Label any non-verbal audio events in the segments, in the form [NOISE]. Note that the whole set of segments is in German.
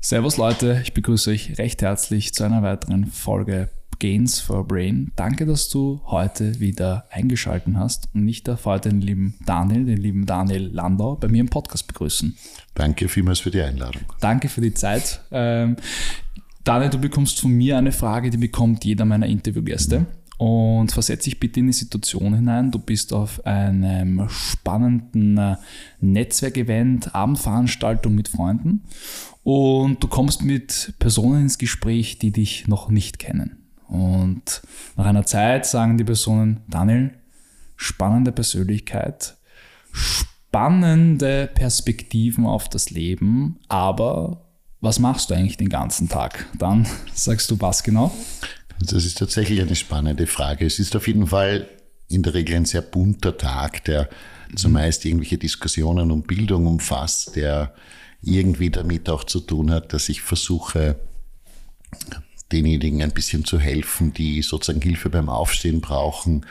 Servus Leute, ich begrüße euch recht herzlich zu einer weiteren Folge Gains for Brain. Danke, dass du heute wieder eingeschaltet hast und ich darf heute den lieben Daniel, den lieben Daniel Landau bei mir im Podcast begrüßen. Danke vielmals für die Einladung. Danke für die Zeit. Ähm, Daniel, du bekommst von mir eine Frage, die bekommt jeder meiner Interviewgäste. Und versetze dich bitte in die Situation hinein. Du bist auf einem spannenden äh, Netzwerkevent, Abendveranstaltung mit Freunden und du kommst mit Personen ins Gespräch, die dich noch nicht kennen. Und nach einer Zeit sagen die Personen, Daniel, spannende Persönlichkeit, spannende Perspektiven auf das Leben, aber was machst du eigentlich den ganzen Tag? Dann [LAUGHS] sagst du was genau? Das ist tatsächlich eine spannende Frage. Es ist auf jeden Fall in der Regel ein sehr bunter Tag, der zumeist irgendwelche Diskussionen um Bildung umfasst, der irgendwie damit auch zu tun hat, dass ich versuche, denjenigen ein bisschen zu helfen, die sozusagen Hilfe beim Aufstehen brauchen.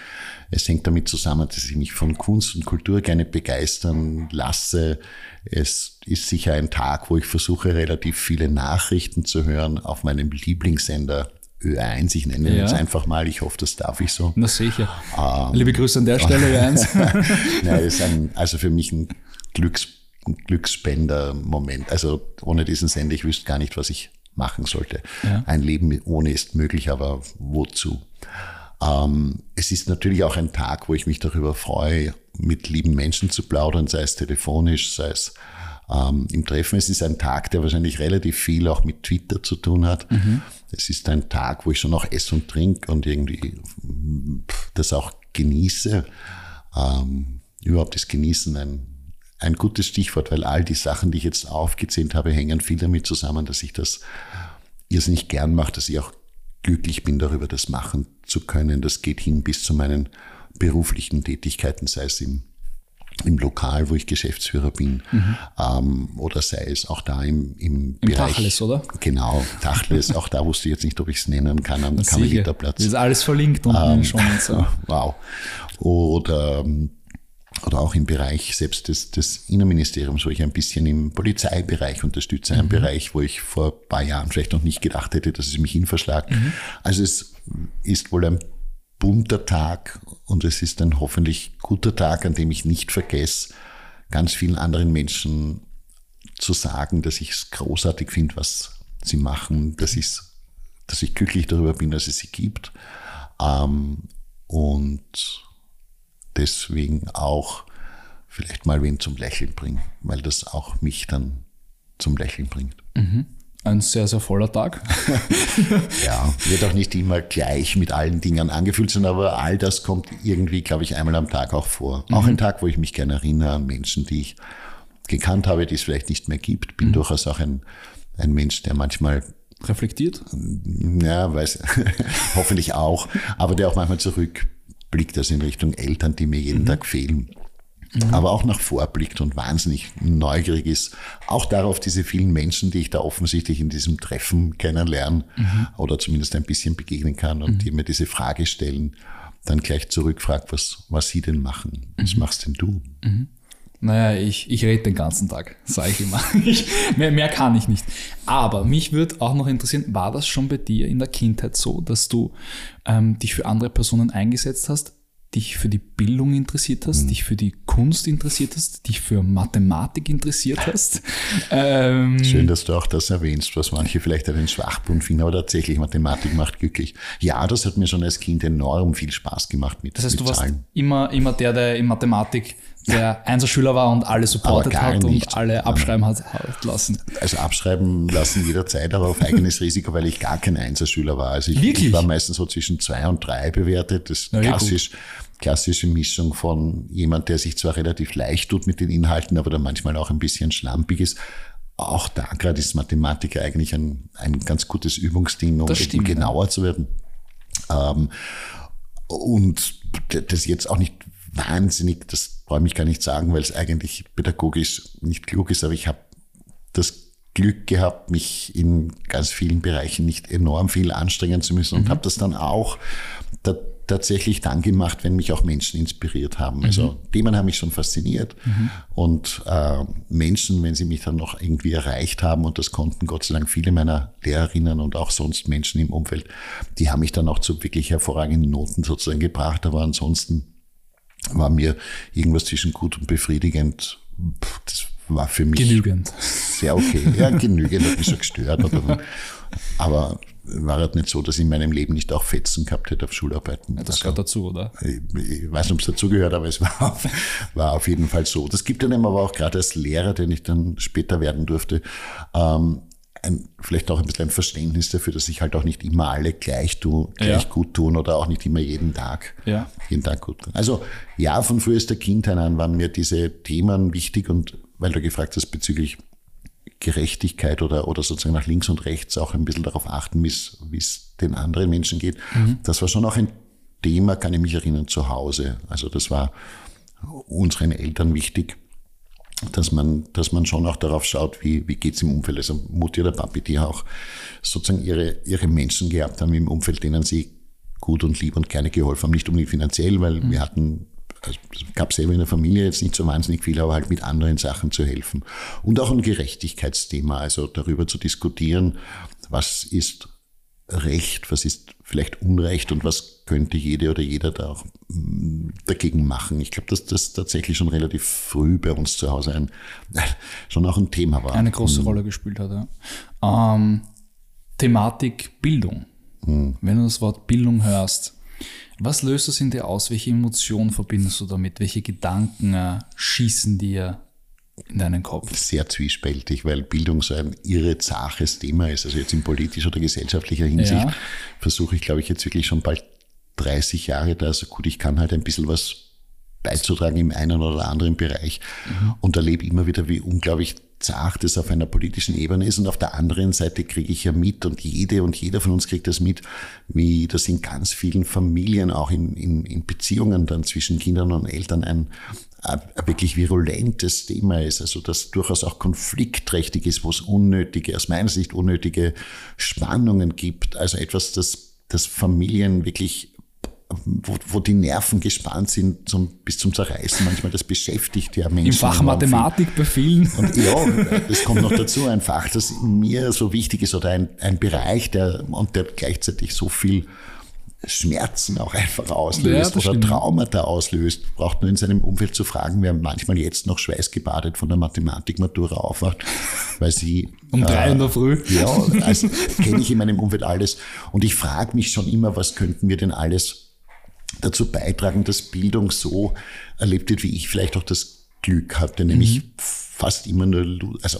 Es hängt damit zusammen, dass ich mich von Kunst und Kultur gerne begeistern lasse. Es ist sicher ein Tag, wo ich versuche, relativ viele Nachrichten zu hören auf meinem Lieblingssender Ö1. Ich nenne ja. es einfach mal. Ich hoffe, das darf ich so. Na sicher. Ähm, Liebe Grüße an der [LAUGHS] Stelle, Ö1. [LAUGHS] Nein, ist ein, also für mich ein Glücks, Glücksspender-Moment. Also ohne diesen Sender, ich wüsste gar nicht, was ich machen sollte. Ja. Ein Leben ohne ist möglich, aber wozu? Ähm, es ist natürlich auch ein Tag, wo ich mich darüber freue, mit lieben Menschen zu plaudern, sei es telefonisch, sei es ähm, im Treffen. Es ist ein Tag, der wahrscheinlich relativ viel auch mit Twitter zu tun hat. Mhm. Es ist ein Tag, wo ich schon auch esse und trinke und irgendwie das auch genieße. Ähm, überhaupt das Genießen ein ein gutes Stichwort, weil all die Sachen, die ich jetzt aufgezählt habe, hängen viel damit zusammen, dass ich das irrsinnig gern mache, dass ich auch glücklich bin darüber, das machen zu können. Das geht hin bis zu meinen beruflichen Tätigkeiten, sei es im, im Lokal, wo ich Geschäftsführer bin, mhm. ähm, oder sei es auch da im, im, Im Bereich. Tachles, oder? Genau, Tachles. auch da wusste ich jetzt nicht, ob ich es nennen kann, am Kammergitterplatz. Das ist alles verlinkt unten ähm, schon. Und so. [LAUGHS] Wow. Oder ähm, oder auch im Bereich selbst des, des Innenministeriums, wo ich ein bisschen im Polizeibereich unterstütze, mhm. ein Bereich, wo ich vor ein paar Jahren vielleicht noch nicht gedacht hätte, dass es mich hinverschlagt. Mhm. Also es ist wohl ein bunter Tag und es ist ein hoffentlich guter Tag, an dem ich nicht vergesse, ganz vielen anderen Menschen zu sagen, dass ich es großartig finde, was sie machen, dass, ich's, dass ich glücklich darüber bin, dass es sie gibt. Ähm, und deswegen auch vielleicht mal wen zum Lächeln bringen, weil das auch mich dann zum Lächeln bringt. Mhm. Ein sehr, sehr voller Tag. [LAUGHS] ja, wird auch nicht immer gleich mit allen Dingen angefühlt sein, aber all das kommt irgendwie, glaube ich, einmal am Tag auch vor. Mhm. Auch ein Tag, wo ich mich gerne erinnere an Menschen, die ich gekannt habe, die es vielleicht nicht mehr gibt. Bin mhm. durchaus auch ein, ein Mensch, der manchmal reflektiert? Ja, weiß, [LAUGHS] hoffentlich auch, aber der auch manchmal zurück blickt das in Richtung Eltern, die mir jeden mhm. Tag fehlen. Mhm. Aber auch nach vorblickt und wahnsinnig neugierig ist. Auch darauf, diese vielen Menschen, die ich da offensichtlich in diesem Treffen kennenlernen mhm. oder zumindest ein bisschen begegnen kann und mhm. die mir diese Frage stellen, dann gleich zurückfragt, was, was sie denn machen. Was mhm. machst denn du? Mhm. Naja, ich, ich rede den ganzen Tag, sage ich immer. [LAUGHS] Ich, mehr, mehr kann ich nicht. Aber mich würde auch noch interessieren, war das schon bei dir in der Kindheit so, dass du ähm, dich für andere Personen eingesetzt hast, dich für die Bildung interessiert hast, mhm. dich für die Kunst interessiert hast, dich für Mathematik interessiert hast. [LAUGHS] Ähm, Schön, dass du auch das erwähnst, was manche vielleicht einen Schwachpunkt finden, aber tatsächlich Mathematik macht glücklich. Ja, das hat mir schon als Kind enorm viel Spaß gemacht mit Das heißt, mit du warst immer, immer der, der in Mathematik der Einserschüler war und alle supportet hat nicht. und alle abschreiben hat, hat, lassen. Also abschreiben lassen jederzeit, aber auf eigenes [LAUGHS] Risiko, weil ich gar kein Einserschüler war. Also ich, ich war meistens so zwischen zwei und drei bewertet. Das ist klassisch, klassische Mischung von jemand, der sich zwar relativ leicht tut mit den Inhalten, aber dann manchmal auch ein bisschen schlampig ist. Auch da gerade ist Mathematik eigentlich ein, ein ganz gutes Übungsding, um stimmt, genauer ja. zu werden. Ähm, und das jetzt auch nicht wahnsinnig, das brauche ich gar nicht sagen, weil es eigentlich pädagogisch nicht klug ist, aber ich habe das Glück gehabt, mich in ganz vielen Bereichen nicht enorm viel anstrengen zu müssen und mhm. habe das dann auch tatsächlich dann gemacht, wenn mich auch Menschen inspiriert haben. Also mhm. Themen haben mich schon fasziniert mhm. und äh, Menschen, wenn sie mich dann noch irgendwie erreicht haben und das konnten Gott sei Dank viele meiner Lehrerinnen und auch sonst Menschen im Umfeld, die haben mich dann auch zu wirklich hervorragenden Noten sozusagen gebracht. Aber ansonsten war mir irgendwas zwischen gut und befriedigend. Das war für mich genügend. Sehr okay. Ja, [LAUGHS] genügend hat mich schon gestört. Oder, aber war halt nicht so, dass ich in meinem Leben nicht auch Fetzen gehabt hätte auf Schularbeiten. Ja, das also, gehört dazu, oder? Ich, ich weiß nicht, ob es dazugehört, aber es war auf, war auf jeden Fall so. Das gibt einem aber auch gerade als Lehrer, den ich dann später werden durfte, ähm, ein, vielleicht auch ein bisschen ein Verständnis dafür, dass sich halt auch nicht immer alle gleich, tu, gleich ja. gut tun oder auch nicht immer jeden Tag, ja. jeden Tag gut tun. Also ja, von frühester Kindheit an waren mir diese Themen wichtig und weil du gefragt hast bezüglich Gerechtigkeit oder, oder sozusagen nach links und rechts auch ein bisschen darauf achten, wie es den anderen Menschen geht. Mhm. Das war schon auch ein Thema, kann ich mich erinnern, zu Hause. Also das war unseren Eltern wichtig, dass man, dass man schon auch darauf schaut, wie, wie geht's im Umfeld. Also Mutti oder Papi, die auch sozusagen ihre, ihre Menschen gehabt haben im Umfeld, denen sie gut und lieb und gerne geholfen haben. Nicht unbedingt finanziell, weil mhm. wir hatten also es gab selber in der Familie jetzt nicht so wahnsinnig viel, aber halt mit anderen Sachen zu helfen. Und auch ein Gerechtigkeitsthema, also darüber zu diskutieren, was ist Recht, was ist vielleicht Unrecht und was könnte jede oder jeder da auch mm, dagegen machen. Ich glaube, dass das tatsächlich schon relativ früh bei uns zu Hause ein, [LAUGHS] schon auch ein Thema war. Eine große mhm. Rolle gespielt hat, ja. Ähm, Thematik Bildung. Mhm. Wenn du das Wort Bildung hörst, was löst das in dir aus? Welche Emotionen verbindest du damit? Welche Gedanken äh, schießen dir in deinen Kopf? Sehr zwiespältig, weil Bildung so ein irre zaches Thema ist. Also jetzt in politischer oder gesellschaftlicher Hinsicht ja. versuche ich, glaube ich, jetzt wirklich schon bald 30 Jahre da. Also gut, ich kann halt ein bisschen was beizutragen im einen oder anderen Bereich mhm. und erlebe immer wieder, wie unglaublich zart es auf einer politischen Ebene ist. Und auf der anderen Seite kriege ich ja mit und jede und jeder von uns kriegt das mit, wie das in ganz vielen Familien, auch in, in, in Beziehungen dann zwischen Kindern und Eltern ein wirklich virulentes Thema ist, also das durchaus auch konfliktträchtig ist, wo es unnötige, aus meiner Sicht unnötige Spannungen gibt. Also etwas, das, das Familien wirklich wo, wo die Nerven gespannt sind zum, bis zum Zerreißen. Manchmal das beschäftigt ja Menschen. Im Fach Mathematik bei vielen. Und ja, das kommt noch dazu, ein Fach, das mir so wichtig ist oder ein, ein Bereich, der, und der gleichzeitig so viel Schmerzen auch einfach auslöst ja, oder Traumata auslöst, braucht nur in seinem Umfeld zu fragen, wer manchmal jetzt noch schweißgebadet von der Mathematikmatura aufwacht, weil sie... Um drei äh, in der Früh? Ja, also kenne ich in meinem Umfeld alles. Und ich frage mich schon immer, was könnten wir denn alles dazu beitragen, dass Bildung so erlebt wird, wie ich vielleicht auch das Glück hatte, nämlich mhm. fast immer nur, also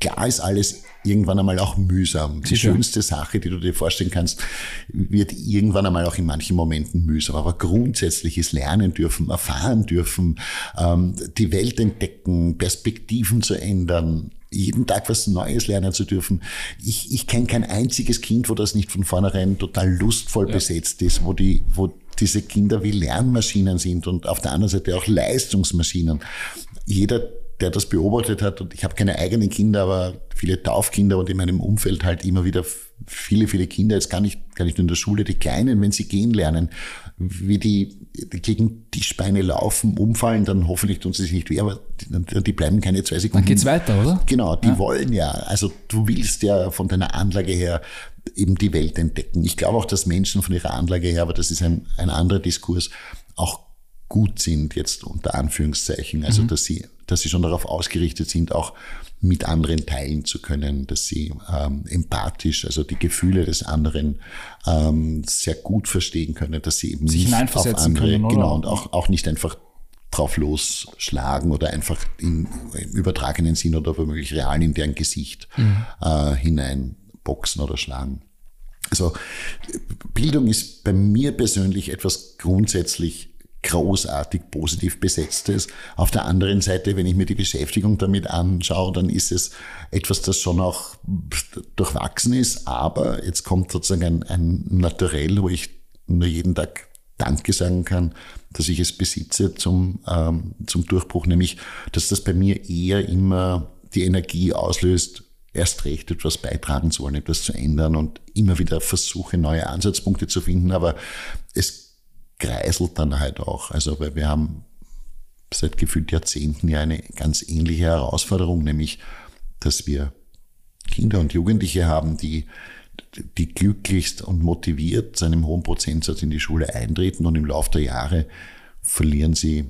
klar ist alles irgendwann einmal auch mühsam. Die Sicher. schönste Sache, die du dir vorstellen kannst, wird irgendwann einmal auch in manchen Momenten mühsam. Aber grundsätzlich ist lernen dürfen, erfahren dürfen, ähm, die Welt entdecken, Perspektiven zu ändern, jeden Tag was Neues lernen zu dürfen. Ich, ich kenne kein einziges Kind, wo das nicht von vornherein total lustvoll ja. besetzt ist, wo die, wo diese Kinder wie Lernmaschinen sind und auf der anderen Seite auch Leistungsmaschinen. Jeder, der das beobachtet hat, und ich habe keine eigenen Kinder, aber viele Taufkinder und in meinem Umfeld halt immer wieder viele, viele Kinder, jetzt gar nicht, gar nicht nur in der Schule, die Kleinen, wenn sie gehen lernen, wie die, die gegen die Speine laufen, umfallen, dann hoffentlich tun sie sich nicht weh, aber die, die bleiben keine zwei Sekunden. Dann geht's weiter, oder? Genau, die ja. wollen ja. Also du willst ja von deiner Anlage her eben die Welt entdecken. Ich glaube auch, dass Menschen von ihrer Anlage her, aber das ist ein, ein anderer Diskurs, auch gut sind, jetzt unter Anführungszeichen. Also, mhm. dass sie, dass sie schon darauf ausgerichtet sind, auch mit anderen teilen zu können, dass sie ähm, empathisch, also die Gefühle des anderen ähm, sehr gut verstehen können, dass sie eben Sich nicht auf andere, können, genau, und auch, auch nicht einfach drauf losschlagen oder einfach in, im übertragenen Sinn oder womöglich real in deren Gesicht mhm. äh, hineinboxen oder schlagen. Also Bildung ist bei mir persönlich etwas grundsätzlich großartig positiv besetztes. Auf der anderen Seite, wenn ich mir die Beschäftigung damit anschaue, dann ist es etwas, das schon auch durchwachsen ist, aber jetzt kommt sozusagen ein, ein Naturell, wo ich nur jeden Tag Danke sagen kann, dass ich es besitze zum, ähm, zum Durchbruch, nämlich, dass das bei mir eher immer die Energie auslöst, erst recht etwas beitragen zu wollen, etwas zu ändern und immer wieder versuche, neue Ansatzpunkte zu finden. Aber es kreiselt dann halt auch. Also, weil wir haben seit gefühlt Jahrzehnten ja eine ganz ähnliche Herausforderung, nämlich, dass wir Kinder und Jugendliche haben, die, die glücklichst und motiviert zu einem hohen Prozentsatz in die Schule eintreten und im Laufe der Jahre verlieren sie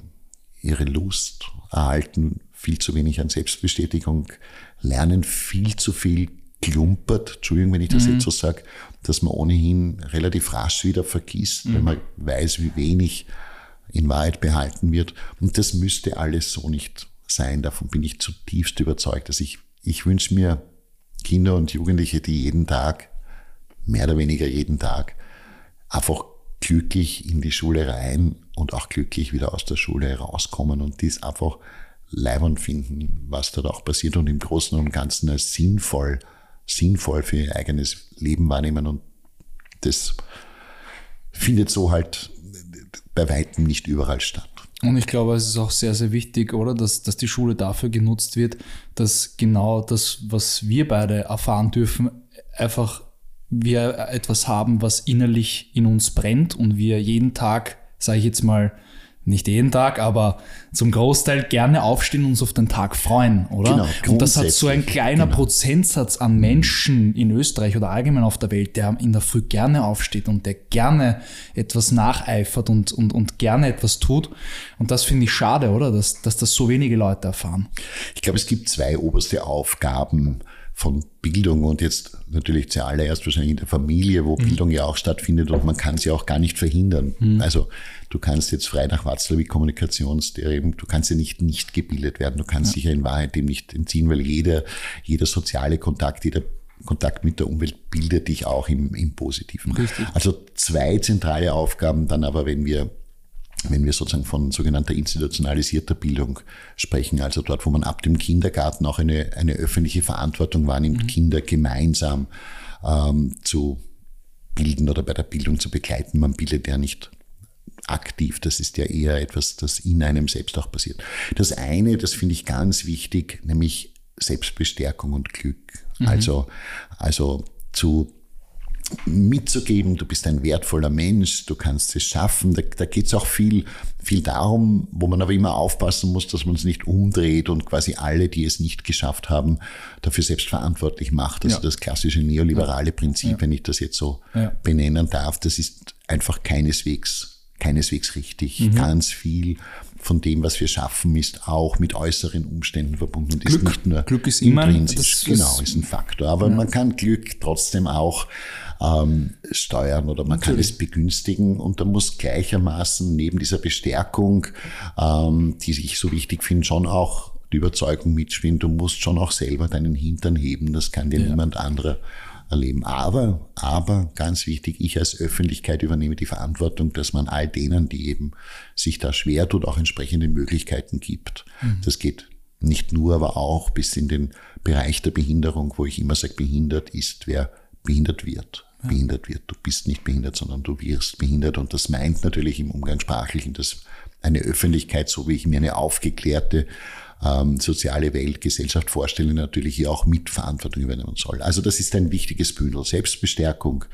ihre Lust, erhalten viel zu wenig an Selbstbestätigung, lernen viel zu viel klumpert, Entschuldigung, wenn ich das mhm. jetzt so sage, dass man ohnehin relativ rasch wieder vergisst, mhm. wenn man weiß, wie wenig in Wahrheit behalten wird. Und das müsste alles so nicht sein. Davon bin ich zutiefst überzeugt. Also ich, ich wünsche mir Kinder und Jugendliche, die jeden Tag, mehr oder weniger jeden Tag, einfach glücklich in die Schule rein und auch glücklich wieder aus der Schule rauskommen und dies einfach leibend finden, was dort auch passiert und im Großen und Ganzen als sinnvoll, sinnvoll für ihr eigenes Leben wahrnehmen und das findet so halt bei weitem nicht überall statt. Und ich glaube, es ist auch sehr, sehr wichtig, oder, dass, dass die Schule dafür genutzt wird, dass genau das, was wir beide erfahren dürfen, einfach wir etwas haben, was innerlich in uns brennt und wir jeden Tag, sage ich jetzt mal, nicht jeden Tag, aber zum Großteil gerne aufstehen und uns auf den Tag freuen, oder? Genau, und das hat so ein kleiner genau. Prozentsatz an Menschen in Österreich oder allgemein auf der Welt, der in der Früh gerne aufsteht und der gerne etwas nacheifert und, und, und gerne etwas tut. Und das finde ich schade, oder? Dass, dass das so wenige Leute erfahren. Ich glaube, es gibt zwei oberste Aufgaben von Bildung und jetzt natürlich zuallererst wahrscheinlich in der Familie, wo mhm. Bildung ja auch stattfindet und man kann sie auch gar nicht verhindern. Mhm. Also du kannst jetzt frei nach Watzlawick Kommunikationstheorie, du kannst ja nicht nicht gebildet werden, du kannst ja. dich ja in Wahrheit dem nicht entziehen, weil jeder, jeder soziale Kontakt, jeder Kontakt mit der Umwelt bildet dich auch im, im Positiven. Richtig. Also zwei zentrale Aufgaben dann aber, wenn wir wenn wir sozusagen von sogenannter institutionalisierter Bildung sprechen, also dort, wo man ab dem Kindergarten auch eine, eine öffentliche Verantwortung wahrnimmt, mhm. Kinder gemeinsam ähm, zu bilden oder bei der Bildung zu begleiten. Man bildet ja nicht aktiv, das ist ja eher etwas, das in einem selbst auch passiert. Das eine, das finde ich ganz wichtig, nämlich Selbstbestärkung und Glück. Mhm. Also, also zu mitzugeben, du bist ein wertvoller Mensch, du kannst es schaffen. Da, da geht es auch viel, viel darum, wo man aber immer aufpassen muss, dass man es nicht umdreht und quasi alle, die es nicht geschafft haben, dafür selbst verantwortlich macht. Also ja. das klassische neoliberale Prinzip, ja. wenn ich das jetzt so ja. benennen darf, das ist einfach keineswegs, keineswegs richtig. Mhm. Ganz viel von dem, was wir schaffen, ist auch mit äußeren Umständen verbunden und Glück, ist nicht nur Glück ist immer, intrinsisch. Genau, ist ein Faktor. Aber man kann Glück trotzdem auch ähm, steuern oder man Natürlich. kann es begünstigen und da muss gleichermaßen neben dieser Bestärkung, ähm, die ich so wichtig finde, schon auch die Überzeugung mitspielen, du musst schon auch selber deinen Hintern heben, das kann dir ja. niemand anderer erleben. Aber, aber ganz wichtig, ich als Öffentlichkeit übernehme die Verantwortung, dass man all denen, die eben sich da schwer tut, auch entsprechende Möglichkeiten gibt. Mhm. Das geht nicht nur, aber auch bis in den Bereich der Behinderung, wo ich immer sage, behindert ist, wer behindert wird ja. behindert wird. Du bist nicht behindert, sondern du wirst behindert. Und das meint natürlich im Umgangssprachlichen, dass eine Öffentlichkeit, so wie ich mir eine aufgeklärte ähm, soziale Welt, Gesellschaft vorstelle, natürlich hier auch Mitverantwortung übernehmen soll. Also das ist ein wichtiges Bündel. Selbstbestärkung,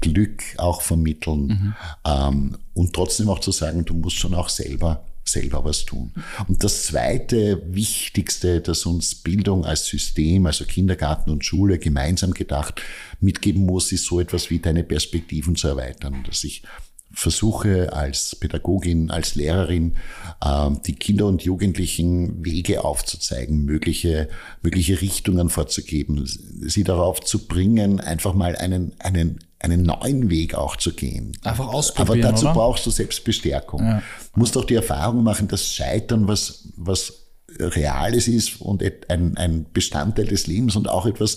Glück auch vermitteln mhm. ähm, und trotzdem auch zu sagen, du musst schon auch selber selber was tun. Und das zweite Wichtigste, das uns Bildung als System, also Kindergarten und Schule gemeinsam gedacht, mitgeben muss, ist so etwas wie deine Perspektiven zu erweitern, dass ich versuche als Pädagogin, als Lehrerin, ähm, die Kinder und Jugendlichen Wege aufzuzeigen, mögliche, mögliche Richtungen vorzugeben, sie darauf zu bringen, einfach mal einen, einen einen neuen Weg auch zu gehen. Einfach ausprobieren. Aber dazu oder? brauchst du Selbstbestärkung. Ja. Du musst auch die Erfahrung machen, dass Scheitern was, was Reales ist und ein, ein Bestandteil des Lebens und auch etwas,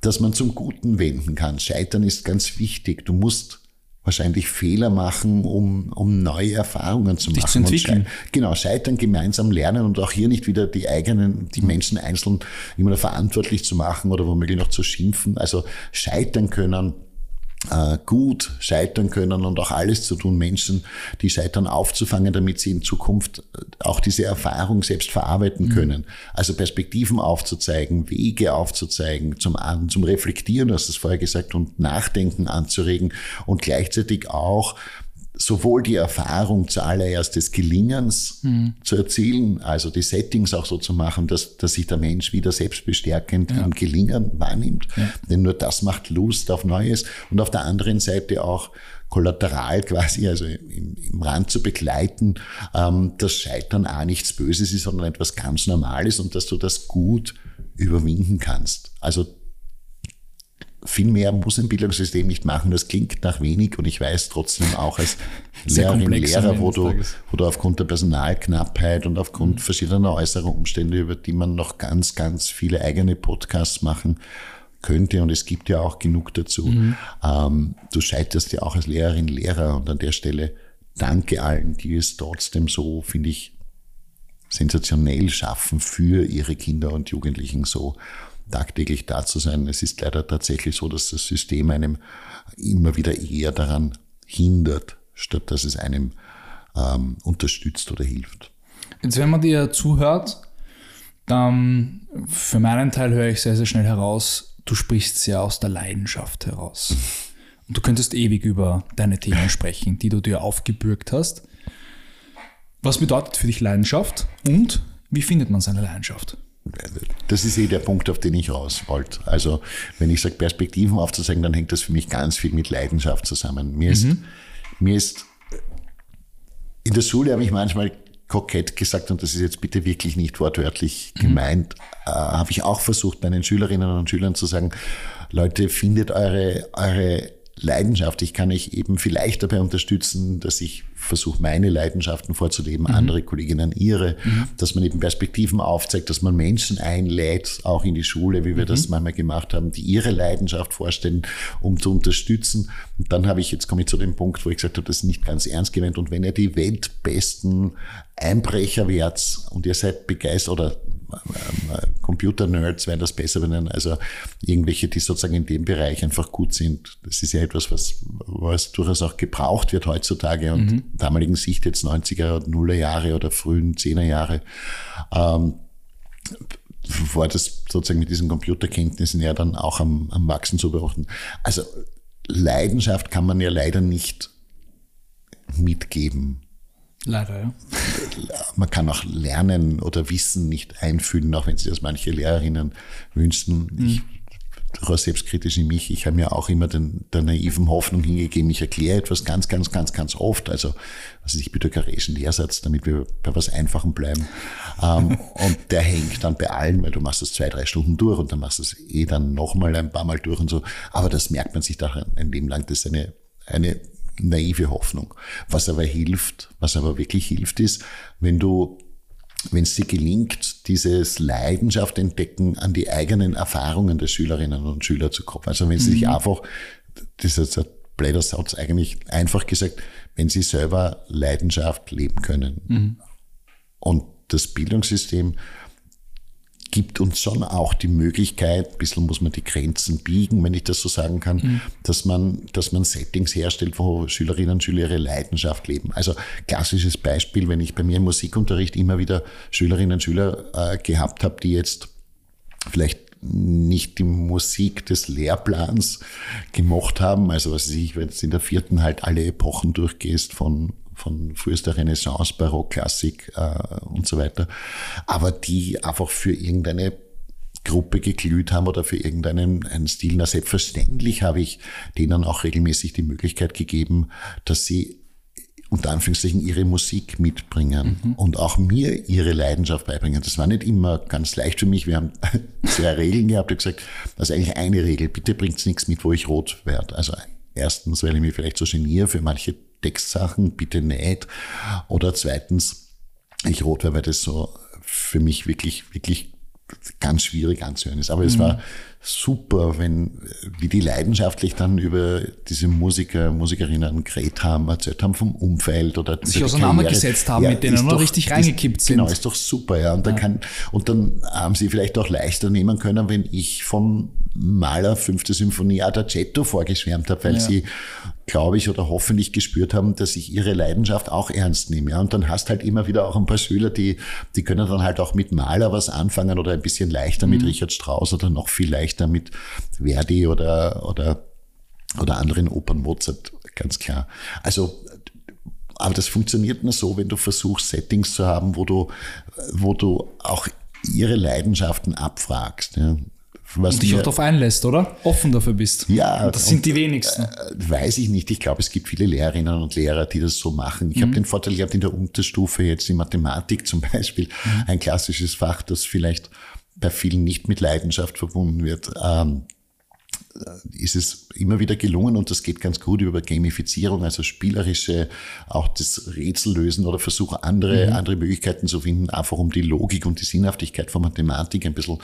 das man zum Guten wenden kann. Scheitern ist ganz wichtig. Du musst wahrscheinlich Fehler machen, um, um neue Erfahrungen zu Dich machen. Zu entwickeln. genau, scheitern, gemeinsam lernen und auch hier nicht wieder die eigenen, die Menschen einzeln immer verantwortlich zu machen oder womöglich noch zu schimpfen. Also scheitern können, gut scheitern können und auch alles zu tun, Menschen, die scheitern, aufzufangen, damit sie in Zukunft äh, auch diese Erfahrung selbst verarbeiten mhm. können. Also Perspektiven aufzuzeigen, Wege aufzuzeigen, zum, zum Reflektieren, du hast es vorher gesagt, und Nachdenken anzuregen und gleichzeitig auch sowohl die Erfahrung zuallererst des Gelingens mhm. zu erzielen, also die Settings auch so zu machen, dass, dass sich der Mensch wieder selbstbestärkend ja. im Gelingen wahrnimmt. Ja. Denn nur das macht Lust auf Neues. Und auf der anderen Seite auch kollateral quasi, also im, im Rand zu begleiten, ähm, dass Scheitern auch nichts Böses ist, sondern etwas ganz Normales und dass du das gut überwinden kannst. Also viel mehr muss ein Bildungssystem nicht machen. Das klingt nach wenig und ich weiß trotzdem auch als Lehrerin, Lehrer, wo du, wo du aufgrund der Personalknappheit und aufgrund mhm. verschiedener äußerer Umstände, über die man noch ganz, ganz viele eigene Podcasts machen könnte und es gibt ja auch genug dazu. Mhm. Ähm, du scheiterst ja auch als Lehrerin, Lehrer und an der Stelle danke allen, die es trotzdem so, finde ich, sensationell schaffen, für ihre Kinder und Jugendlichen so tagtäglich da zu sein. Es ist leider tatsächlich so, dass das System einem immer wieder eher daran hindert, statt dass es einem ähm, unterstützt oder hilft. Jetzt, wenn man dir zuhört, dann für meinen Teil höre ich sehr, sehr schnell heraus, du sprichst sehr aus der Leidenschaft heraus. Und du könntest ewig über deine Themen [LAUGHS] sprechen, die du dir aufgebürgt hast. Was bedeutet für dich Leidenschaft und wie findet man seine Leidenschaft? Das ist eh der Punkt, auf den ich raus wollte. Also, wenn ich sage, Perspektiven aufzuzeigen, dann hängt das für mich ganz viel mit Leidenschaft zusammen. Mir ist, mhm. mir ist, in der Schule habe ich manchmal kokett gesagt, und das ist jetzt bitte wirklich nicht wortwörtlich mhm. gemeint, äh, habe ich auch versucht, meinen Schülerinnen und Schülern zu sagen, Leute, findet eure, eure Leidenschaft. Ich kann euch eben vielleicht dabei unterstützen, dass ich versuche, meine Leidenschaften vorzuleben, mhm. andere Kolleginnen ihre, mhm. dass man eben Perspektiven aufzeigt, dass man Menschen einlädt, auch in die Schule, wie wir mhm. das manchmal gemacht haben, die ihre Leidenschaft vorstellen, um zu unterstützen. Und dann habe ich, jetzt komme ich zu dem Punkt, wo ich gesagt habe, das ist nicht ganz ernst gemeint. Und wenn ihr die weltbesten Einbrecher werdet und ihr seid begeistert oder Computer-Nerds werden das besser benennen, also irgendwelche, die sozusagen in dem Bereich einfach gut sind. Das ist ja etwas, was, was durchaus auch gebraucht wird heutzutage und mhm. damaligen Sicht jetzt 90er, Nuller Jahre oder frühen 10er Jahre. Ähm, war das sozusagen mit diesen Computerkenntnissen ja dann auch am, am Wachsen zu beobachten. Also Leidenschaft kann man ja leider nicht mitgeben. Leider, ja. [LAUGHS] Man kann auch Lernen oder Wissen nicht einfühlen, auch wenn sich das manche Lehrerinnen wünschen. Mhm. Ich durchaus selbstkritisch in mich. Ich habe mir auch immer den, der naiven Hoffnung hingegeben, ich erkläre etwas ganz, ganz, ganz, ganz oft. Also, also ich pythagoreischen Lehrsatz, damit wir bei was Einfachem bleiben. ähm, [LAUGHS] und der hängt dann bei allen, weil du machst das zwei, drei Stunden durch und dann machst du es eh dann nochmal ein paar Mal durch und so. Aber das merkt man sich da ein Leben lang. Das ist eine, eine naive Hoffnung. Was aber hilft, was aber wirklich hilft, ist, wenn du wenn es dir gelingt, dieses Leidenschaft entdecken, an die eigenen Erfahrungen der Schülerinnen und Schüler zu kommen. Also wenn sie mhm. sich einfach, das ist ein blöder Satz eigentlich, einfach gesagt, wenn sie selber Leidenschaft leben können. Mhm. Und das Bildungssystem gibt uns schon auch die Möglichkeit, ein bisschen muss man die Grenzen biegen, wenn ich das so sagen kann, mhm. dass man, dass man Settings herstellt, wo Schülerinnen und Schüler ihre Leidenschaft leben. Also klassisches Beispiel, wenn ich bei mir im Musikunterricht immer wieder Schülerinnen und Schüler äh, gehabt habe, die jetzt vielleicht nicht die Musik des Lehrplans gemocht haben. Also was weiß ich, wenn du in der vierten halt alle Epochen durchgehst von von frühester Renaissance, Barock, Klassik äh, und so weiter, aber die einfach für irgendeine Gruppe geglüht haben oder für irgendeinen einen Stil. Na, selbstverständlich habe ich denen auch regelmäßig die Möglichkeit gegeben, dass sie unter Anführungszeichen ihre Musik mitbringen mhm. und auch mir ihre Leidenschaft beibringen. Das war nicht immer ganz leicht für mich. Wir haben [LAUGHS] zwei Regeln gehabt. Ich habe gesagt, das ist eigentlich eine Regel. Bitte bringt's nichts mit, wo ich rot werde. Also erstens, weil ich mich vielleicht so geniere für manche Textsachen, bitte nicht. Oder zweitens, ich rot weil das so für mich wirklich, wirklich ganz schwierig anzuhören ist. Aber mhm. es war super, wenn, wie die leidenschaftlich dann über diese Musiker, Musikerinnen geredet haben, erzählt haben vom Umfeld oder sich auseinandergesetzt haben, ja, mit denen noch richtig reingekippt sind. Genau, ist doch super, ja. Und dann ja. kann, und dann haben sie vielleicht auch leichter nehmen können, wenn ich vom Maler fünfte Symphonie Adagietto vorgeschwärmt habe, weil ja. sie, glaube ich, oder hoffentlich gespürt haben, dass ich ihre Leidenschaft auch ernst nehme. Ja, und dann hast halt immer wieder auch ein paar Schüler, die, die können dann halt auch mit Maler was anfangen oder ein bisschen leichter mhm. mit Richard Strauss oder noch viel leichter mit Verdi oder, oder, oder anderen Opern Mozart, ganz klar. Also aber das funktioniert nur so, wenn du versuchst, Settings zu haben, wo du, wo du auch ihre Leidenschaften abfragst. Ja. Was und dich auch darauf einlässt, oder? Offen dafür bist. Ja. Und das sind und, die wenigsten. Äh, weiß ich nicht. Ich glaube, es gibt viele Lehrerinnen und Lehrer, die das so machen. Ich mhm. habe den Vorteil gehabt in der Unterstufe, jetzt in Mathematik zum [LAUGHS] Beispiel, mhm. ein klassisches Fach, das vielleicht bei vielen nicht mit Leidenschaft verbunden wird. Ähm, äh, ist es immer wieder gelungen und das geht ganz gut über Gamifizierung, also spielerische, auch das Rätsellösen oder Versuche, andere, mhm. andere Möglichkeiten zu finden, einfach um die Logik und die Sinnhaftigkeit von Mathematik ein bisschen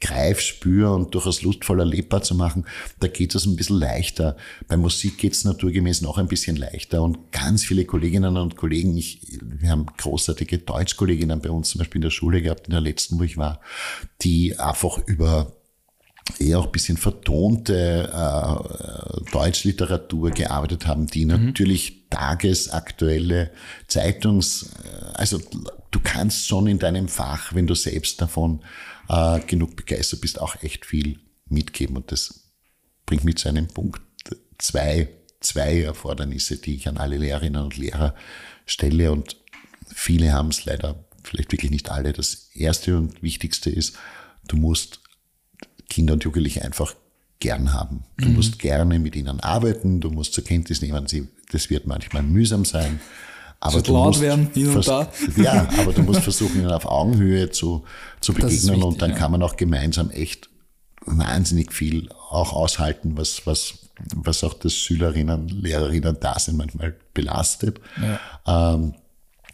greifspür und durchaus lustvoll erlebbar zu machen. Da geht es ein bisschen leichter. Bei Musik geht es naturgemäß noch ein bisschen leichter und ganz viele Kolleginnen und Kollegen, ich, wir haben großartige Deutschkolleginnen bei uns zum Beispiel in der Schule gehabt, in der letzten, wo ich war, die einfach über eher auch ein bisschen vertonte äh, Deutschliteratur gearbeitet haben, die mhm. natürlich tagesaktuelle Zeitungs, äh, also du kannst schon in deinem Fach, wenn du selbst davon äh, genug begeistert bist, auch echt viel mitgeben. Und das bringt mich zu einem Punkt zwei, zwei Erfordernisse, die ich an alle Lehrerinnen und Lehrer stelle. Und viele haben es leider, vielleicht wirklich nicht alle. Das erste und wichtigste ist, du musst Kinder und Jugendliche einfach gern haben. Du mhm. musst gerne mit ihnen arbeiten, du musst zur Kenntnis nehmen, sie, das wird manchmal mühsam sein. Aber du laut musst werden, hin und da. [LAUGHS] Ja, aber du musst versuchen, ihnen auf Augenhöhe zu, zu begegnen wichtig, und dann ja. kann man auch gemeinsam echt wahnsinnig viel auch aushalten, was, was, was auch das Schülerinnen, Lehrerinnen da sind manchmal belastet. Ja. Ähm,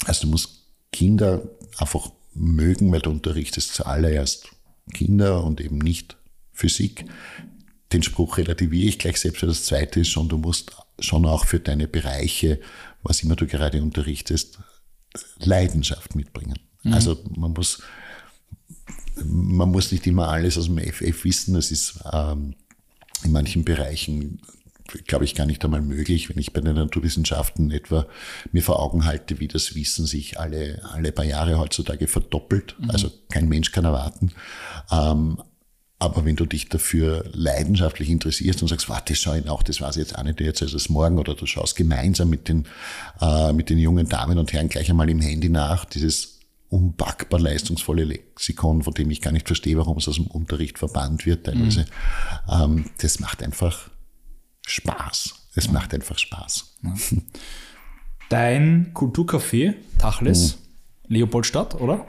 also du musst Kinder einfach mögen, weil du unterrichtest zuallererst Kinder und eben nicht Physik. Den Spruch relativiere ich gleich selbst. Das zweite ist schon, du musst schon auch für deine Bereiche, was immer du gerade unterrichtest, Leidenschaft mitbringen. Mhm. Also man muss, man muss nicht immer alles aus dem FF wissen. Das ist ähm, in manchen Bereichen glaube ich, gar nicht einmal möglich, wenn ich bei den Naturwissenschaften etwa mir vor Augen halte, wie das Wissen sich alle, alle paar Jahre heutzutage verdoppelt. Mhm. Also kein Mensch kann erwarten. Ähm, aber wenn du dich dafür leidenschaftlich interessierst und sagst, warte, schau ihn auch, das war es jetzt auch nicht jetzt als es morgen, oder du schaust gemeinsam mit den, äh, mit den jungen Damen und Herren gleich einmal im Handy nach, dieses unpackbar leistungsvolle Lexikon, von dem ich gar nicht verstehe, warum es aus dem Unterricht verbannt wird teilweise. Mhm. Ähm, das macht einfach Spaß. Es ja. macht einfach Spaß. Ja. Dein Kulturcafé, Tachles, mhm. Leopoldstadt, oder?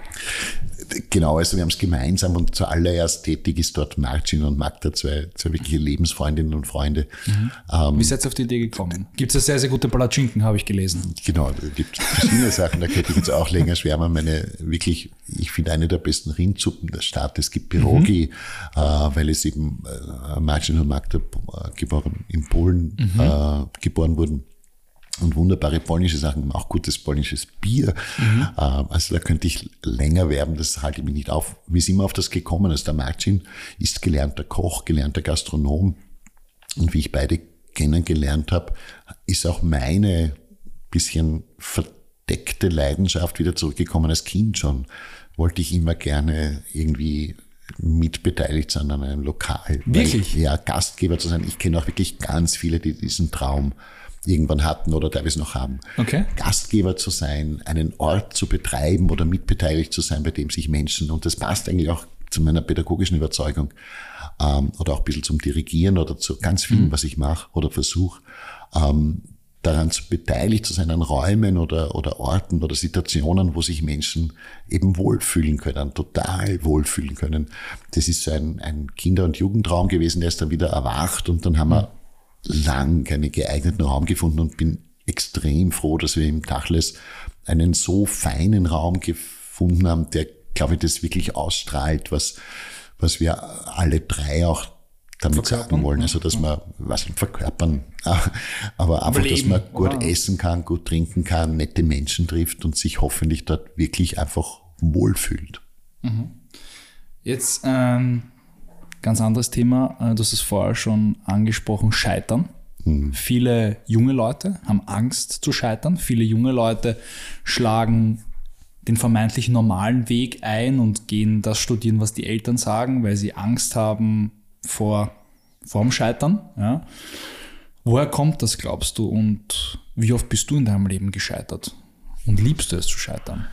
Genau, also wir haben es gemeinsam und zuallererst tätig ist dort Marcin und Magda, zwei, zwei wirkliche Lebensfreundinnen und Freunde. Mhm. Ähm, Wie seid ihr auf die Idee gekommen? Gibt es sehr, sehr gute Palatschinken, habe ich gelesen. Genau, es gibt verschiedene Sachen, da könnte ich jetzt auch länger schwärmen. Meine wirklich, ich finde eine der besten Rindsuppen der Stadt. Es gibt Pirogi, mhm. äh, weil es eben äh, Marcin und Magda äh, geboren, in Polen mhm. äh, geboren wurden und wunderbare polnische Sachen, auch gutes polnisches Bier. Mhm. Ähm, also da könnte ich länger werben, das halte ich mich nicht auf. Wie sind wir auf das gekommen? Also der Marcin ist gelernter Koch, gelernter Gastronom. Und wie ich beide kennengelernt habe, ist auch meine bisschen verdeckte Leidenschaft wieder zurückgekommen als Kind schon. Wollte ich immer gerne irgendwie mitbeteiligt sein an einem Lokal. Wirklich? Weil, ja, Gastgeber zu sein. Ich kenne auch wirklich ganz viele, die diesen Traum irgendwann hatten oder teilweise noch haben. Okay. Gastgeber zu sein, einen Ort zu betreiben oder mitbeteiligt zu sein, bei dem sich Menschen, und das passt eigentlich auch zu meiner pädagogischen Überzeugung, ähm, oder auch ein bisschen zum Dirigieren oder zu ganz vielem, mhm. was ich mache oder versuche, ähm, daran zu beteiligt zu sein an Räumen oder, oder Orten oder Situationen, wo sich Menschen eben wohlfühlen können, total wohlfühlen können. Das ist so ein, ein Kinder- und Jugendraum gewesen, der ist dann wieder erwacht und dann haben wir mhm lang keinen geeigneten Raum gefunden und bin extrem froh, dass wir im Dachles einen so feinen Raum gefunden haben, der, glaube ich, das wirklich ausstrahlt, was, was wir alle drei auch damit sagen wollen. Also, dass man, was verkörpern, [LAUGHS] aber einfach, Leben, dass man gut oder? essen kann, gut trinken kann, nette Menschen trifft und sich hoffentlich dort wirklich einfach wohlfühlt. Mhm. Jetzt, ähm, Ganz anderes Thema, äh, du hast es vorher schon angesprochen, Scheitern. Mhm. Viele junge Leute haben Angst zu scheitern. Viele junge Leute schlagen den vermeintlich normalen Weg ein und gehen das studieren, was die Eltern sagen, weil sie Angst haben vor vorm Scheitern. Ja. Woher kommt das, glaubst du, und wie oft bist du in deinem Leben gescheitert? Und liebst du es zu scheitern?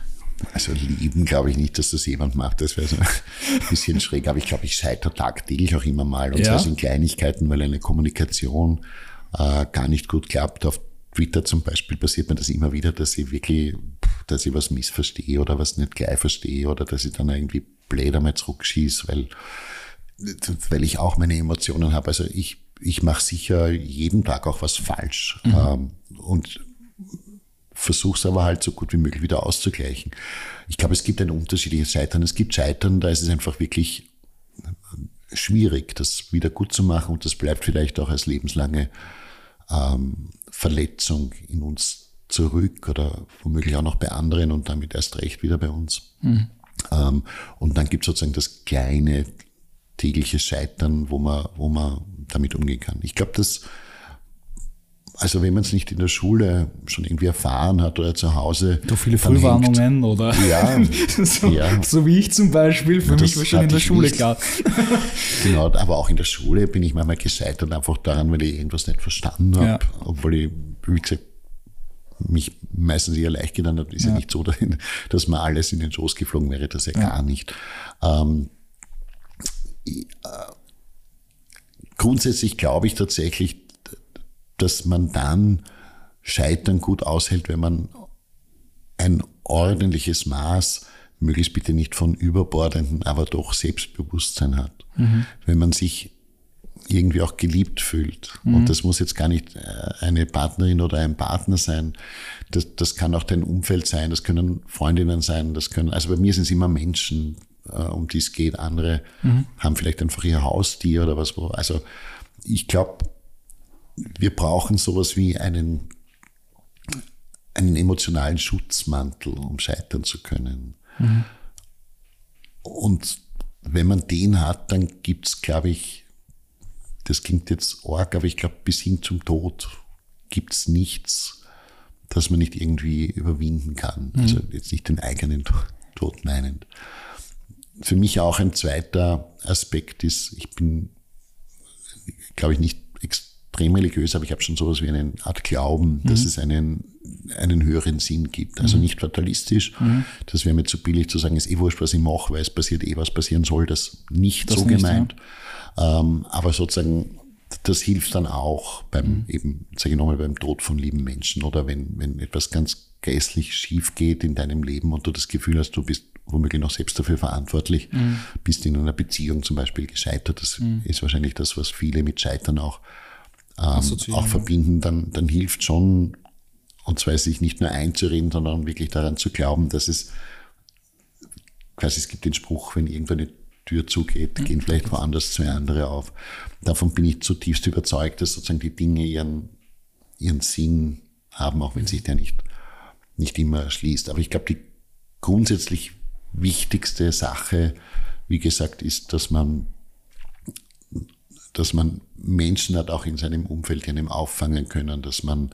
Also lieben glaube ich nicht, dass das jemand macht. Das wäre so ein [LAUGHS] bisschen schräg. Aber ich glaube, ich scheitere tagtäglich auch immer mal. Und ja. zwar in Kleinigkeiten, weil eine Kommunikation äh, gar nicht gut klappt. Auf Twitter zum Beispiel passiert mir das immer wieder, dass ich wirklich, dass ich was missverstehe oder was nicht gleich verstehe oder dass ich dann irgendwie blöd einmal zurückschieße, weil, weil ich auch meine Emotionen habe. Also ich, ich mache sicher jeden Tag auch was falsch. Mhm. Ähm, und versuche es aber halt so gut wie möglich wieder auszugleichen. Ich glaube, es gibt ein unterschiedliches Scheitern. Es gibt Scheitern, da ist es einfach wirklich schwierig, das wieder gut zu machen und das bleibt vielleicht auch als lebenslange ähm, Verletzung in uns zurück oder womöglich auch noch bei anderen und damit erst recht wieder bei uns. Mhm. Ähm, und dann gibt es sozusagen das kleine tägliche Scheitern, wo man, wo man damit umgehen kann. Ich glaube, dass also wenn man es nicht in der Schule schon irgendwie erfahren hat oder zu Hause. So viele Frühwarnungen hängt, oder? Ja, [LAUGHS] so, ja. so wie ich zum Beispiel, für mich war schon in der Schule nicht. klar. [LAUGHS] genau, aber auch in der Schule bin ich manchmal gescheitert einfach daran, weil ich irgendwas nicht verstanden habe, ja. obwohl ich, wie gesagt, mich meistens eher leicht getan habe. Ist ja. ja nicht so, [LAUGHS] dass mir alles in den Schoß geflogen wäre, das ja, ja. gar nicht. Ähm, äh, grundsätzlich glaube ich tatsächlich, dass man dann Scheitern gut aushält, wenn man ein ordentliches Maß, möglichst bitte nicht von überbordenden, aber doch Selbstbewusstsein hat. Mhm. Wenn man sich irgendwie auch geliebt fühlt. Mhm. Und das muss jetzt gar nicht äh, eine Partnerin oder ein Partner sein. Das, das kann auch dein Umfeld sein, das können Freundinnen sein, das können, also bei mir sind es immer Menschen, äh, um die es geht. Andere mhm. haben vielleicht einfach ihr Haustier oder was. Also ich glaube, wir brauchen sowas wie einen, einen emotionalen Schutzmantel, um scheitern zu können. Mhm. Und wenn man den hat, dann gibt's, glaube ich, das klingt jetzt arg, aber ich glaube, bis hin zum Tod gibt's nichts, das man nicht irgendwie überwinden kann. Mhm. Also jetzt nicht den eigenen Tod meinend. Für mich auch ein zweiter Aspekt ist, ich bin, glaube ich, nicht extrem extrem religiös, aber ich habe schon sowas wie eine Art Glauben, mhm. dass es einen, einen höheren Sinn gibt. Also mhm. nicht fatalistisch. Mhm. Das wäre mir zu billig zu sagen, es ist eh wurscht, was ich mache, weil es passiert eh, was passieren soll. Das nicht das so nicht, gemeint. Ja. Ähm, aber sozusagen, das hilft dann auch beim mhm. eben, sage ich nochmal, beim Tod von lieben Menschen oder wenn, wenn etwas ganz grässlich schief geht in deinem Leben und du das Gefühl hast, du bist womöglich noch selbst dafür verantwortlich, mhm. bist in einer Beziehung zum Beispiel gescheitert. Das mhm. ist wahrscheinlich das, was viele mit Scheitern auch ähm, auch verbinden, dann, dann hilft schon, und zwar sich nicht nur einzureden, sondern wirklich daran zu glauben, dass es quasi, es gibt den Spruch, wenn irgendwo eine Tür zugeht, mhm. gehen vielleicht woanders zwei andere auf. Davon bin ich zutiefst überzeugt, dass sozusagen die Dinge ihren, ihren Sinn haben, auch wenn sich der nicht, nicht immer schließt. Aber ich glaube, die grundsätzlich wichtigste Sache, wie gesagt, ist, dass man dass man Menschen hat auch in seinem Umfeld, die einem auffangen können, dass man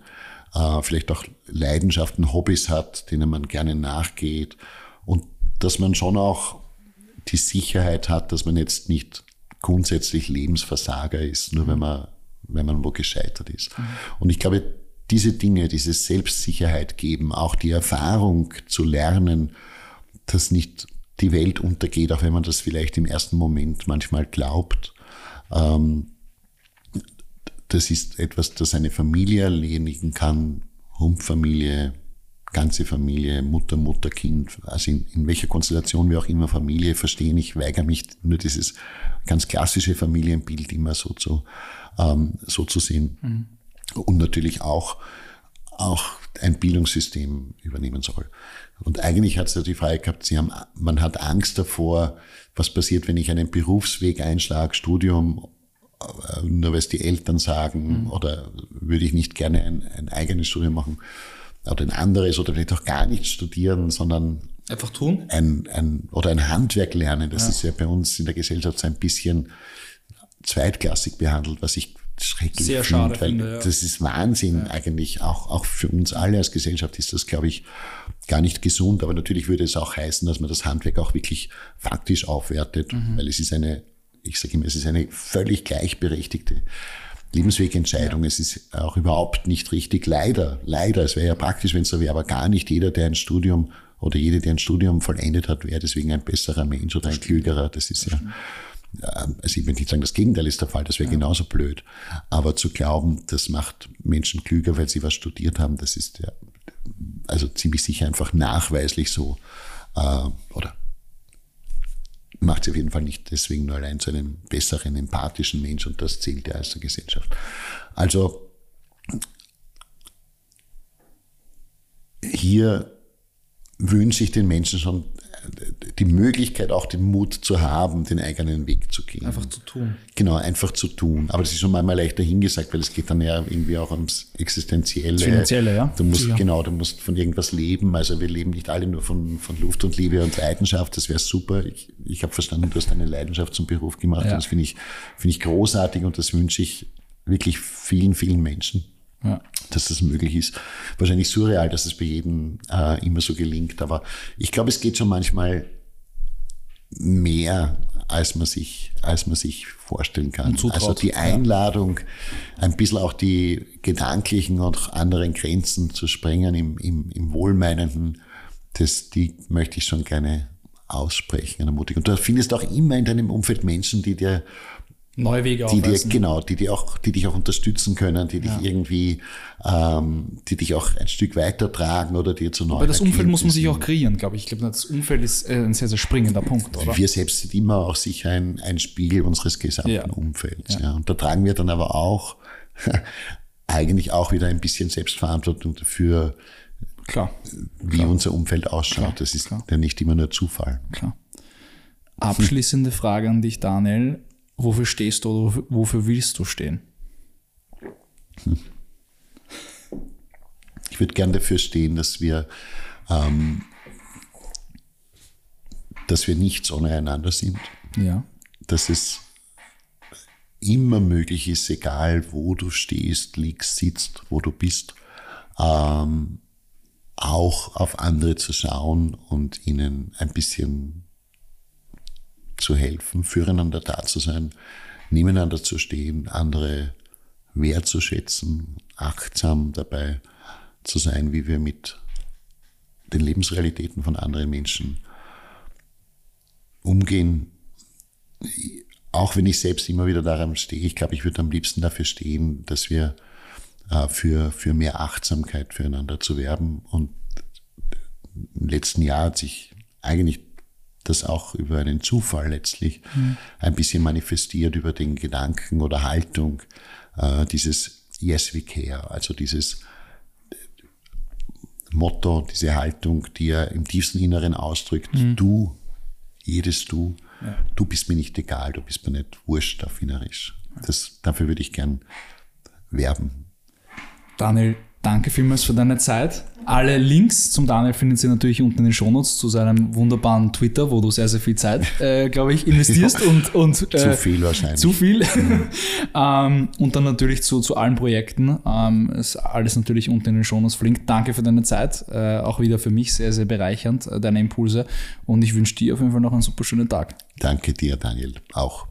äh, vielleicht auch Leidenschaften, Hobbys hat, denen man gerne nachgeht und dass man schon auch die Sicherheit hat, dass man jetzt nicht grundsätzlich Lebensversager ist, nur wenn man, wenn man wo gescheitert ist. Mhm. Und ich glaube, diese Dinge, diese Selbstsicherheit geben, auch die Erfahrung zu lernen, dass nicht die Welt untergeht, auch wenn man das vielleicht im ersten Moment manchmal glaubt, das ist etwas, das eine Familie erledigen kann, Rumpfamilie, ganze Familie, Mutter, Mutter, Kind, also in, in welcher Konstellation wir auch immer Familie verstehen. Ich weigere mich nur dieses ganz klassische Familienbild immer so zu, ähm, so zu sehen. Mhm. Und natürlich auch, auch ein Bildungssystem übernehmen soll. Und eigentlich hat es ja die Frage gehabt, Sie haben, man hat Angst davor, was passiert, wenn ich einen Berufsweg einschlage, Studium, äh, nur weil es die Eltern sagen, mhm. oder würde ich nicht gerne ein, ein eigenes Studium machen oder ein anderes oder vielleicht auch gar nicht studieren, sondern einfach tun? Ein, ein, oder ein Handwerk lernen. Das ja. ist ja bei uns in der Gesellschaft so ein bisschen zweitklassig behandelt, was ich schrecklich Sehr schade weil finde, ja. das ist Wahnsinn ja. eigentlich. Auch, auch für uns alle als Gesellschaft ist das, glaube ich, gar nicht gesund. Aber natürlich würde es auch heißen, dass man das Handwerk auch wirklich faktisch aufwertet, mhm. weil es ist eine, ich sage immer, es ist eine völlig gleichberechtigte Lebenswegentscheidung. Es ist auch überhaupt nicht richtig, leider, leider, es wäre ja praktisch, wenn es so wäre, aber gar nicht jeder, der ein Studium oder jede, der ein Studium vollendet hat, wäre deswegen ein besserer Mensch oder ein klügerer. Das ist ja, also ich will nicht sagen, das Gegenteil ist der Fall, das wäre ja. genauso blöd. Aber zu glauben, das macht Menschen klüger, weil sie was studiert haben, das ist ja also ziemlich sicher einfach nachweislich so. Äh, oder macht sie auf jeden Fall nicht deswegen nur allein zu einem besseren, empathischen Mensch und das zählt ja als der Gesellschaft. Also hier wünsche ich den Menschen schon die Möglichkeit, auch den Mut zu haben, den eigenen Weg zu gehen. Einfach zu tun. Genau, einfach zu tun. Aber das ist schon manchmal leichter hingesagt, weil es geht dann ja irgendwie auch ums Existenzielle. Das Finanzielle, ja. Du musst, genau, du musst von irgendwas leben. Also wir leben nicht alle nur von, von Luft und Liebe und Leidenschaft. Das wäre super. Ich, ich habe verstanden, du hast eine Leidenschaft zum Beruf gemacht. Ja. Und das finde ich, finde ich großartig und das wünsche ich wirklich vielen, vielen Menschen ja. dass das möglich ist. Wahrscheinlich surreal, dass es bei jedem äh, immer so gelingt, aber ich glaube, es geht schon manchmal mehr, als man sich, als man sich vorstellen kann. Also die Einladung, ein bisschen auch die gedanklichen und anderen Grenzen zu sprengen im, im, im Wohlmeinenden, das, die möchte ich schon gerne aussprechen, ermutigen. Und du findest auch immer in deinem Umfeld Menschen, die dir neue Wege die dir, Genau, die, dir auch, die dich auch unterstützen können, die dich ja. irgendwie, ähm, die dich auch ein Stück weitertragen oder dir zu neuen Aber das Umfeld muss man sich auch kreieren, glaube ich. Ich glaube, das Umfeld ist äh, ein sehr, sehr springender Punkt, oder? Wir selbst sind immer auch sicher ein, ein Spiegel unseres gesamten ja. Umfelds. Ja. ja. Und da tragen wir dann aber auch [LAUGHS] eigentlich auch wieder ein bisschen Selbstverantwortung dafür, Klar. wie Klar. unser Umfeld ausschaut. Klar. Das ist ja nicht immer nur Zufall. Klar. Abschließende Frage an dich, Daniel wofür stehst du oder wofür willst du stehen? Ich würde gern dafür stehen, dass wir, ähm, dass wir nichts ohne einander sind. Ja. Dass es immer möglich ist, egal wo du stehst, liegst, sitzt, wo du bist, ähm, auch auf andere zu schauen und ihnen ein bisschen zu helfen, füreinander da zu sein, nebeneinander zu stehen, andere wertzuschätzen, achtsam dabei zu sein, wie wir mit den Lebensrealitäten von anderen Menschen umgehen. Auch wenn ich selbst immer wieder daran stehe, ich glaube, ich würde am liebsten dafür stehen, dass wir äh, für, für mehr Achtsamkeit füreinander zu werben. Und im letzten Jahr hat sich eigentlich das auch über einen Zufall letztlich mhm. ein bisschen manifestiert über den Gedanken oder Haltung äh, dieses Yes we care, also dieses Motto, diese Haltung, die er im tiefsten Inneren ausdrückt, mhm. du, jedes Du, ja. du bist mir nicht egal, du bist mir nicht wurscht auf Wienerisch. Das, dafür würde ich gern werben. Daniel, Danke vielmals für deine Zeit. Alle Links zum Daniel finden Sie natürlich unten in den Shownotes zu seinem wunderbaren Twitter, wo du sehr, sehr viel Zeit, [LAUGHS] äh, glaube ich, investierst und, und äh, zu viel wahrscheinlich. Zu viel. Mhm. [LAUGHS] ähm, und dann natürlich zu, zu allen Projekten. Ähm, ist alles natürlich unten in den Shownotes verlinkt. Danke für deine Zeit. Äh, auch wieder für mich sehr, sehr bereichernd, äh, deine Impulse. Und ich wünsche dir auf jeden Fall noch einen super schönen Tag. Danke dir, Daniel. Auch.